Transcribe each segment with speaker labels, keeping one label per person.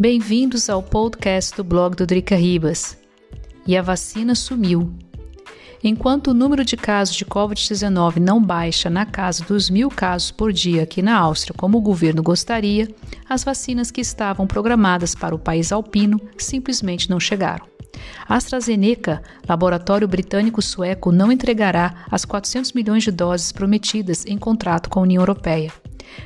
Speaker 1: Bem-vindos ao podcast do blog do Drica Ribas. E a vacina sumiu. Enquanto o número de casos de Covid-19 não baixa na casa dos mil casos por dia aqui na Áustria, como o governo gostaria, as vacinas que estavam programadas para o país alpino simplesmente não chegaram. A AstraZeneca, laboratório britânico-sueco, não entregará as 400 milhões de doses prometidas em contrato com a União Europeia.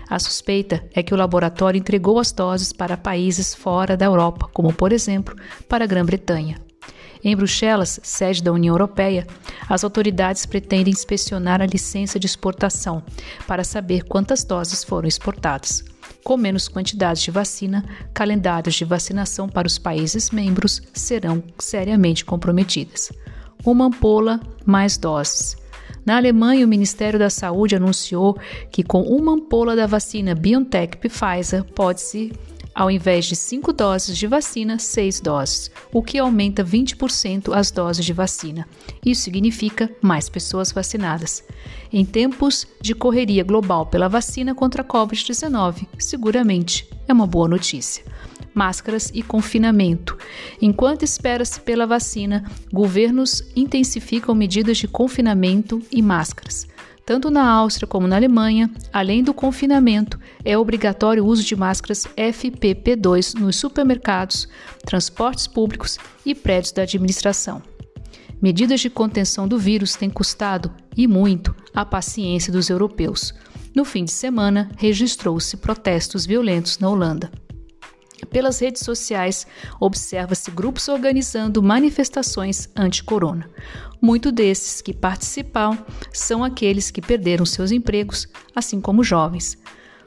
Speaker 1: A suspeita é que o laboratório entregou as doses para países fora da Europa, como por exemplo para a Grã-Bretanha. Em Bruxelas, sede da União Europeia, as autoridades pretendem inspecionar a licença de exportação para saber quantas doses foram exportadas. Com menos quantidades de vacina, calendários de vacinação para os países membros serão seriamente comprometidas. Uma ampola, mais doses. Na Alemanha, o Ministério da Saúde anunciou que com uma ampola da vacina BioNTech Pfizer pode-se ao invés de 5 doses de vacina, 6 doses, o que aumenta 20% as doses de vacina. Isso significa mais pessoas vacinadas. Em tempos de correria global pela vacina contra a Covid-19, seguramente é uma boa notícia máscaras e confinamento. Enquanto espera-se pela vacina, governos intensificam medidas de confinamento e máscaras. Tanto na Áustria como na Alemanha, além do confinamento, é obrigatório o uso de máscaras FPP2 nos supermercados, transportes públicos e prédios da administração. Medidas de contenção do vírus têm custado, e muito, a paciência dos europeus. No fim de semana, registrou-se protestos violentos na Holanda. Pelas redes sociais, observa-se grupos organizando manifestações anti-corona. Muitos desses que participam são aqueles que perderam seus empregos, assim como jovens.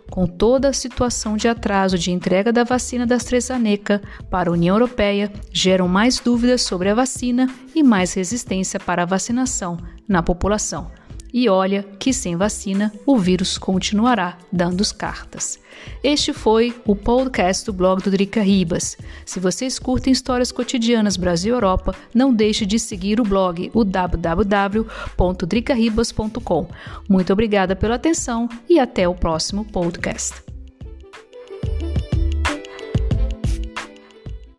Speaker 1: Com toda a situação de atraso de entrega da vacina da AstraZeneca para a União Europeia, geram mais dúvidas sobre a vacina e mais resistência para a vacinação na população. E olha que sem vacina o vírus continuará dando as cartas. Este foi o podcast do blog do Drica Ribas. Se vocês curtem histórias cotidianas Brasil e Europa, não deixe de seguir o blog, o www.dricaribas.com. Muito obrigada pela atenção e até o próximo podcast.